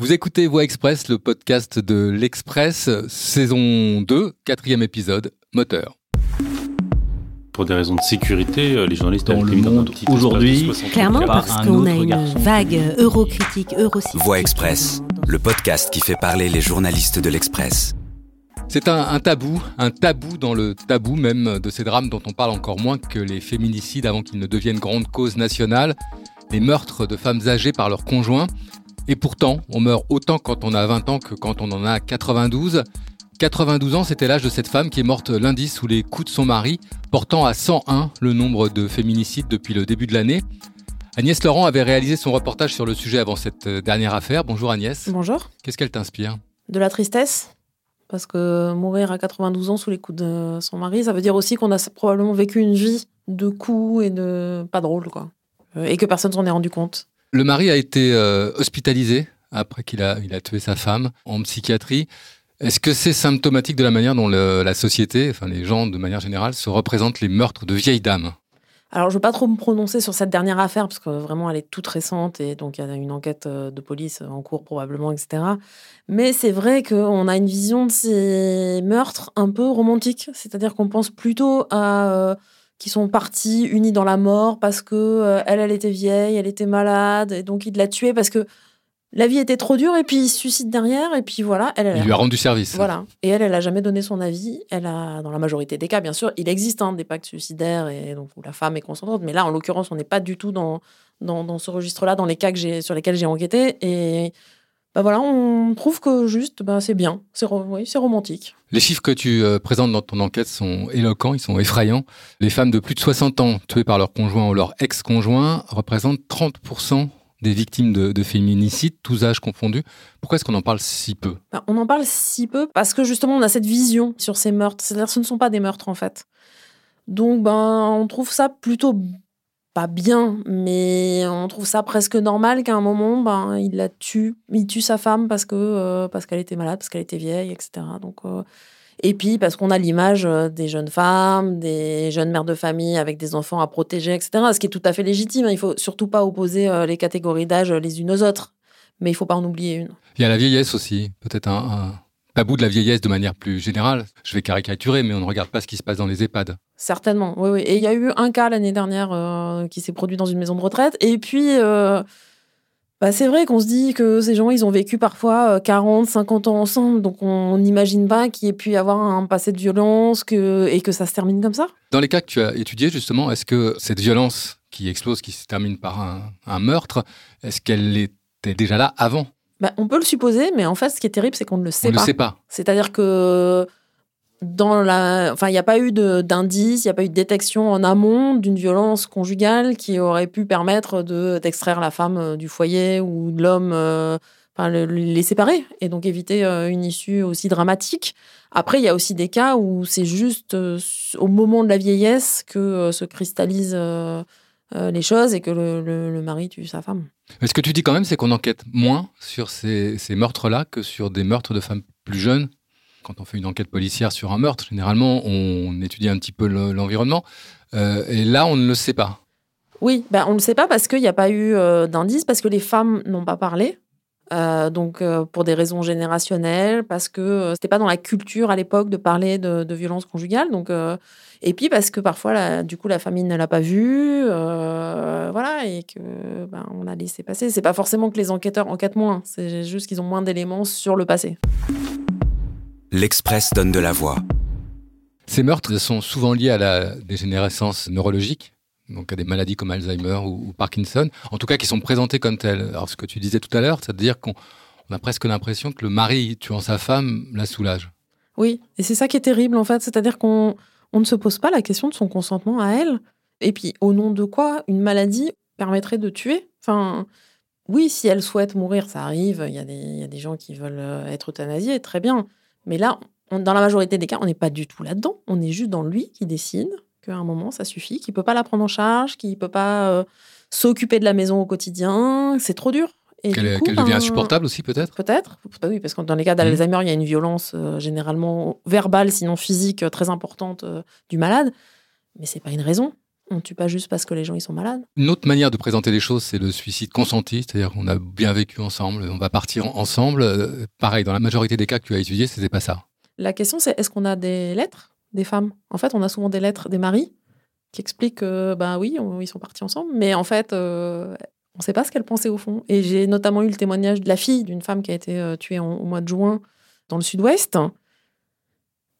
Vous écoutez Voix Express, le podcast de l'Express, saison 2, quatrième épisode, moteur. Pour des raisons de sécurité, euh, les journalistes Dans ont le monde aujourd'hui, espace de 60 Clairement, parce qu'on a une garçon. vague eurocritique, eurosceptique. Voix Express, le podcast qui fait parler les journalistes de l'Express. C'est un, un tabou, un tabou dans le tabou même de ces drames dont on parle encore moins que les féminicides avant qu'ils ne deviennent grande cause nationale, les meurtres de femmes âgées par leurs conjoints. Et pourtant, on meurt autant quand on a 20 ans que quand on en a 92. 92 ans, c'était l'âge de cette femme qui est morte lundi sous les coups de son mari, portant à 101 le nombre de féminicides depuis le début de l'année. Agnès Laurent avait réalisé son reportage sur le sujet avant cette dernière affaire. Bonjour Agnès. Bonjour. Qu'est-ce qu'elle t'inspire? De la tristesse, parce que mourir à 92 ans sous les coups de son mari, ça veut dire aussi qu'on a probablement vécu une vie de coups et de pas drôle, quoi. Euh, Et que personne s'en est rendu compte. Le mari a été euh, hospitalisé après qu'il a, tué sa femme en psychiatrie. Est-ce que c'est symptomatique de la manière dont la société, enfin les gens de manière générale, se représentent les meurtres de vieilles dames? Alors, je veux pas trop me prononcer sur cette dernière affaire, parce que vraiment, elle est toute récente, et donc il y a une enquête euh, de police en cours probablement, etc. Mais c'est vrai qu'on a une vision de ces meurtres un peu romantique, c'est-à-dire qu'on pense plutôt à... qui sont partis unis dans la mort parce que euh, elle, elle était vieille, elle était malade, et donc il l'a tuée parce que la vie était trop dure, et puis il se suicide derrière, et puis voilà, elle, elle Il lui a rendu service. voilà. Et elle, elle a jamais donné son avis. Elle a, dans la majorité des cas, bien sûr, il existe hein, des pactes suicidaires et donc où la femme est consentante. Mais là, en l'occurrence, on n'est pas du tout dans, dans, dans ce registre-là, dans les cas que j'ai, sur lesquels j'ai enquêté. Et bah voilà, on trouve que juste, bah, c'est bien. C'est, oui, romantique. Les chiffres que tu euh, présentes dans ton enquête sont éloquents, ils sont effrayants. Les femmes de plus de 60 ans tuées par leur conjoint ou leur ex-conjoint représentent 30% des victimes de, de féminicides, tous âges confondus. Pourquoi est-ce qu'on en parle si peu? Bah, on en parle si peu parce que justement, on a cette vision sur ces meurtres. C'est-à-dire, ce ne sont pas des meurtres en fait. Donc, ben, on trouve ça plutôt pas bien, mais on trouve ça presque normal qu'à un moment, ben, il la tue, il tue sa femme parce que euh, parce qu'elle était malade, parce qu'elle était vieille, etc. Donc, euh, et puis parce qu'on a l'image euh, des jeunes femmes, des jeunes mères de famille avec des enfants à protéger, etc. Ce qui est tout à fait légitime. hein. Il faut surtout pas opposer les catégories d'âge les unes aux autres, mais il faut pas en oublier une. Il y a la vieillesse aussi, peut-être un tabou de la vieillesse de manière plus générale. Je vais caricaturer, mais on ne regarde pas ce qui se passe dans les EHPAD. Certainement, oui, oui. Et il y a eu un cas l'année dernière euh, qui s'est produit dans une maison de retraite. Et puis, euh, bah, c'est vrai qu'on se dit que ces gens, ils ont vécu parfois euh, 40, 50 ans ensemble. Donc, on n'imagine pas qu'il y ait pu y avoir un passé de violence que, et que ça se termine comme ça. Dans les cas que tu as étudiés, justement, est-ce que cette violence qui explose, qui se termine par un, un meurtre, est-ce qu'elle était déjà là avant Bah, on peut le supposer, mais en fait, ce qui est terrible, c'est qu'on ne le sait On ne pas. le sait pas. C'est-à-dire que dans la, enfin, il n'y a pas eu d'indice, il n'y a pas eu de détection en amont d'une violence conjugale qui aurait pu permettre de d'extraire la femme euh, du foyer ou de l'homme, euh, enfin, le- les séparer et donc éviter euh, une issue aussi dramatique. Après, il y a aussi des cas où c'est juste euh, au moment de la vieillesse que se cristallisent les choses et que le, le- le mari tue sa femme. Mais ce que tu dis quand même, c'est qu'on enquête moins sur ces, ces meurtres-là que sur des meurtres de femmes plus jeunes. Quand on fait une enquête policière sur un meurtre, généralement, on étudie un petit peu le- l'environnement. Euh, et là, on ne le sait pas. Oui, ben, on ne le sait pas parce qu'il n'y a pas eu euh, d'indice, parce que les femmes n'ont pas parlé. Euh, donc, euh, pour des raisons générationnelles, parce que euh, c'était pas dans la culture à l'époque de parler de, de violence conjugale. Donc, euh, et puis parce que parfois, la- du coup, la famille ne l'a pas vu, euh, voilà, et que ben, on a laissé passer. C'est pas forcément que les enquêteurs enquêtent moins, c'est juste qu'ils ont moins d'éléments sur le passé. L'Express donne de la voix. Ces meurtres sont souvent liés à la dégénérescence neurologique, donc à des maladies comme Alzheimer ou, Parkinson, en tout cas qui sont présentées comme telles. Alors ce que tu disais tout à l'heure, c'est-à-dire qu'on on a presque l'impression que le mari tuant sa femme la soulage. Oui, et c'est ça qui est terrible en fait, c'est-à-dire qu'on on ne se pose pas la question de son consentement à elle. Et puis, au nom de quoi une maladie permettrait de tuer? Enfin, oui, si elle souhaite mourir, ça arrive. Il y a des, gens qui veulent euh, être euthanasiés, très bien. Mais là, dans la majorité des cas, on n'est pas du tout là-dedans. On est juste dans lui qui décide qu'à un moment, ça suffit, qu'il peut pas la prendre en charge, qu'il peut pas euh, s'occuper de la maison au quotidien. C'est trop dur. Et Qu'elle du coup, qu'elle devient ben, insupportable aussi peut-être? Peut-être. Bah oui, parce que dans les cas d'Alzheimer, il y a une violence euh, généralement verbale, sinon physique, euh, très importante euh, du malade. Mais c'est pas une raison. On tue pas juste parce que les gens ils sont malades. Une autre manière de présenter les choses, c'est le suicide consenti, c'est-à-dire qu'on a bien vécu ensemble, on va partir ensemble. Euh, pareil, dans la majorité des cas que tu as étudiés, c'était pas ça. La question c'est est-ce qu'on a des lettres? Des femmes En fait, on a souvent des lettres des maris qui expliquent que ben oui, ils sont partis ensemble, mais en fait, euh, on ne sait pas ce qu'elle pensait au fond. Et j'ai notamment eu le témoignage de la fille d'une femme qui a été euh, tuée au mois de juin dans le sud-ouest,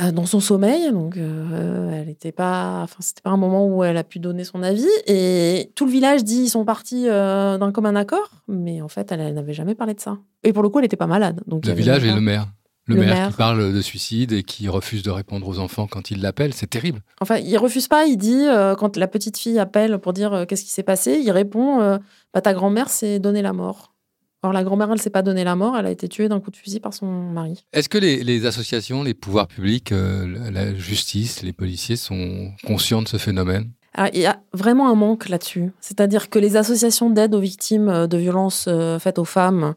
euh, dans son sommeil. Donc, elle n'était pas. Enfin, c'était pas un moment où elle a pu donner son avis. Et tout le village dit ils sont partis d'un commun accord, mais en fait, elle, n'avait jamais parlé de ça. Et pour le coup, elle n'était pas malade. Donc, le village et le maire. Le, maire, qui parle de suicide et qui refuse de répondre aux enfants quand il l'appelle, c'est terrible. Enfin, il refuse pas, il dit, euh, quand la petite fille appelle pour dire euh, qu'est-ce qui s'est passé, il répond euh, bah, Ta grand-mère s'est donné la mort. Alors la grand-mère, elle s'est pas donné la mort, elle a été tuée d'un coup de fusil par son mari. Est-ce que les, associations, les pouvoirs publics, la justice, les policiers sont conscients de ce phénomène? Il y a vraiment un manque là-dessus. C'est-à-dire que les associations d'aide aux victimes de violences faites aux femmes,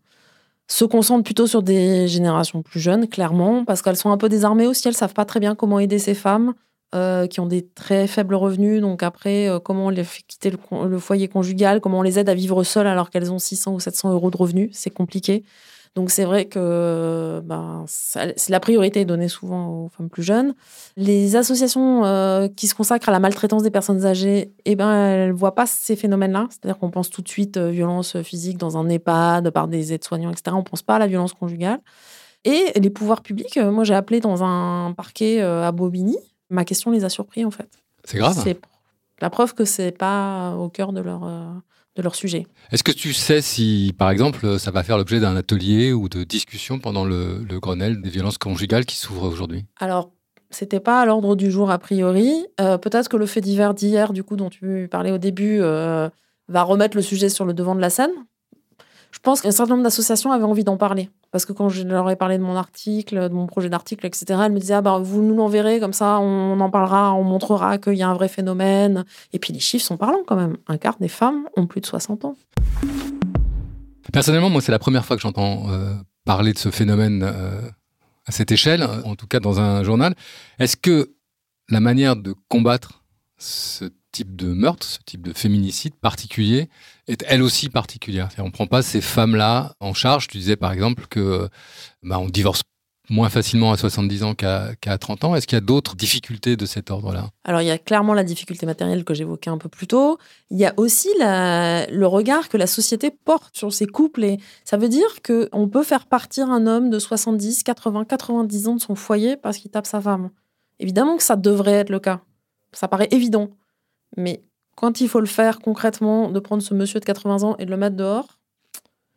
se concentrent plutôt sur des générations plus jeunes, clairement, parce qu'elles sont un peu désarmées aussi, elles savent pas très bien comment aider ces femmes euh, qui ont des très faibles revenus. Donc après, euh, comment on les fait quitter le, foyer conjugal, comment on les aide à vivre seules alors qu'elles ont 600 ou 700 euros de revenus, c'est compliqué. Donc c'est vrai que ben, la priorité est donnée souvent aux femmes plus jeunes. Les associations euh, qui se consacrent à la maltraitance des personnes âgées, eh ben, elles ne voient pas ces phénomènes-là. C'est-à-dire qu'on pense tout de suite euh, violence physique dans un EHPAD par des aides-soignants, etc. On ne pense pas à la violence conjugale. Et les pouvoirs publics, euh, moi j'ai appelé dans un parquet à Bobigny. Ma question les a surpris en fait. C'est grave. C'est la preuve que c'est pas au cœur de leur de leur sujet. Est-ce que tu sais si, par exemple, ça va faire l'objet d'un atelier ou de discussion pendant le, Grenelle des violences conjugales qui s'ouvre aujourd'hui? Alors, c'était pas à l'ordre du jour a priori. Euh, peut-être que le fait divers d'hier, du coup, dont tu parlais au début, euh, va remettre le sujet sur le devant de la scène. Je pense qu'un certain nombre d'associations avaient envie d'en parler. Parce que quand je leur ai parlé de mon article, de mon projet d'article, etc., elles me disaient ah ben, Vous nous l'enverrez, comme ça, on en parlera, on montrera qu'il y a un vrai phénomène. Et puis les chiffres sont parlants quand même. Un quart des femmes ont plus de 60 ans. Personnellement, moi, c'est la première fois que j'entends euh, parler de ce phénomène euh, à cette échelle, en tout cas dans un journal. Est-ce que la manière de combattre ce type de meurtre, ce type de féminicide particulier, est elle aussi particulière. On ne prend pas ces femmes-là en charge. Tu disais par exemple que bah, on divorce moins facilement à 70 ans qu'à 30 ans. Est-ce qu'il y a d'autres difficultés de cet ordre-là? Alors, il y a clairement la difficulté matérielle que j'évoquais un peu plus tôt. Il y a aussi le regard que la société porte sur ces couples. Et ça veut dire qu'on peut faire partir un homme de 70, 80, 90 ans de son foyer parce qu'il tape sa femme. Évidemment que ça devrait être le cas. Ça paraît évident. Mais quand il faut le faire concrètement, de prendre ce monsieur de 80 ans et de le mettre dehors,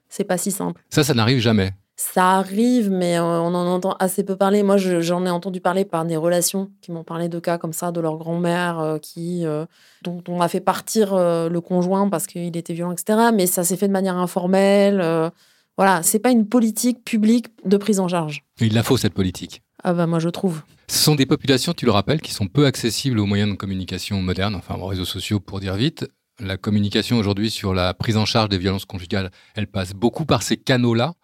c'est pas si simple. Ça, ça n'arrive jamais. Ça arrive, mais euh, on en entend assez peu parler. Moi, j'en ai entendu parler par des relations qui m'ont parlé de cas comme ça, de leur grand-mère euh, qui, euh, dont on a fait partir le conjoint parce qu'il était violent, etc. Mais ça s'est fait de manière informelle. voilà, c'est pas une politique publique de prise en charge. Il la faut cette politique. Ah bah moi je trouve. Ce sont des populations, tu le rappelles, qui sont peu accessibles aux moyens de communication modernes, enfin aux réseaux sociaux pour dire vite. La communication aujourd'hui sur la prise en charge des violences conjugales, elle passe beaucoup par ces canaux-là.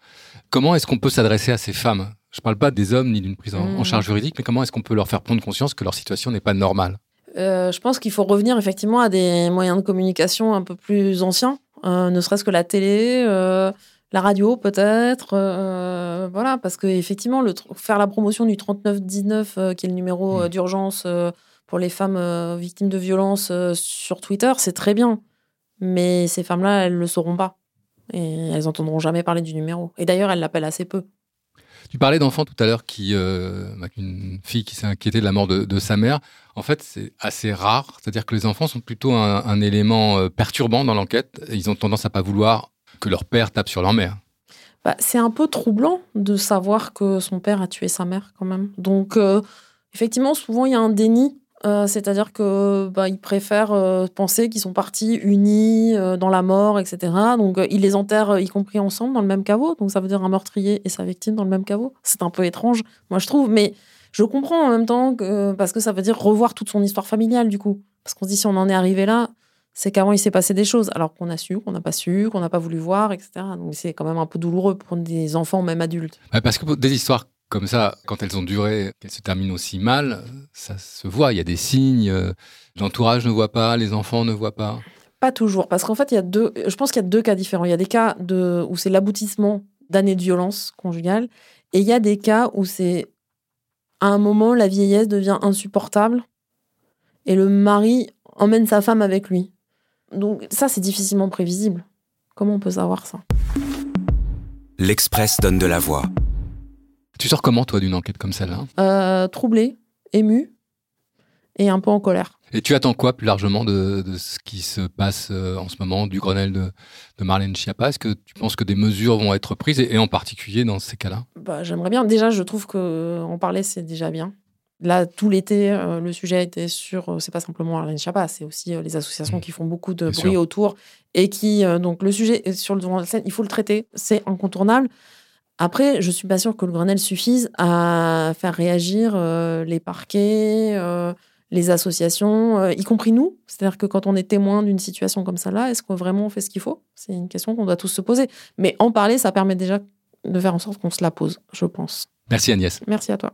Comment est-ce qu'on peut s'adresser à ces femmes? Je ne parle pas des hommes ni d'une prise en, mmh. charge juridique, mais comment est-ce qu'on peut leur faire prendre conscience que leur situation n'est pas normale? Euh, Je pense qu'il faut revenir effectivement à des moyens de communication un peu plus anciens, euh, ne serait-ce que la télé. Euh, la radio peut-être, euh, voilà, parce que effectivement, le, faire la promotion du 3919, euh, qui est le numéro euh, mmh. d'urgence pour les femmes victimes de violences sur Twitter, c'est très bien. Mais ces femmes-là, elles le sauront pas. Et elles entendront jamais parler du numéro. Et d'ailleurs, elles l'appellent assez peu. Tu parlais d'enfants tout à l'heure qui, bah, une fille qui s'est inquiétée de la mort de, sa mère. En fait, c'est assez rare. C'est-à-dire que les enfants sont plutôt un, un élément perturbant dans l'enquête. Ils ont tendance à pas vouloir que leur père tape sur leur mère. Bah, c'est un peu troublant de savoir que son père a tué sa mère quand même. Donc euh, effectivement, souvent il y a un déni. Euh, c'est-à-dire que bah, ils préfèrent euh, penser qu'ils sont partis unis dans la mort, etc. Donc ils les enterrent, y compris ensemble, dans le même caveau. Donc ça veut dire un meurtrier et sa victime dans le même caveau. C'est un peu étrange, moi je trouve. Mais je comprends en même temps parce que ça veut dire revoir toute son histoire familiale du coup. Parce qu'on se dit si on en est arrivé là, c'est qu'avant il s'est passé des choses, alors qu'on a su, qu'on n'a pas su, qu'on n'a pas voulu voir, etc. Donc c'est quand même un peu douloureux pour des enfants, même adultes. parce que des histoires comme ça, quand elles ont duré, qu'elles se terminent aussi mal, ça se voit. Il y a des signes. euh, L'entourage ne voit pas, les enfants ne voient pas. Pas toujours, parce qu'en fait, il y a deux. Je pense qu'il y a deux cas différents. Il y a des cas de où c'est l'aboutissement d'années de violence conjugale, et il y a des cas où c'est à un moment la vieillesse devient insupportable, et le mari emmène sa femme avec lui. Donc ça, c'est difficilement prévisible. Comment on peut savoir ça? L'Express donne de la voix. Tu sors comment, toi, d'une enquête comme celle-là? Euh, Troublé, ému, et un peu en colère. Et tu attends quoi plus largement de, de ce qui se passe euh, en ce moment du Grenelle de, de Marlène Schiappa? Est-ce que tu penses que des mesures vont être prises, et, et en particulier dans ces cas-là? Bah, J'aimerais bien. Déjà, je trouve que en parler, c'est déjà bien. Là, tout l'été, euh, le sujet était sur. euh, c'est pas simplement Arlène Schiappa, c'est aussi euh, les associations Mmh. qui font beaucoup de Bien bruit sûr. autour et qui. euh, donc, le sujet est sur le devant de la scène, il faut le traiter, c'est incontournable. Après, je suis pas sûre que le Grenelle suffise à faire réagir les parquets, les associations, y compris nous. C'est-à-dire que quand on est témoin d'une situation comme ça-là, est-ce qu'on vraiment on fait ce qu'il faut? C'est une question qu'on doit tous se poser. Mais en parler, ça permet déjà de faire en sorte qu'on se la pose, je pense. Merci Agnès. Merci à toi.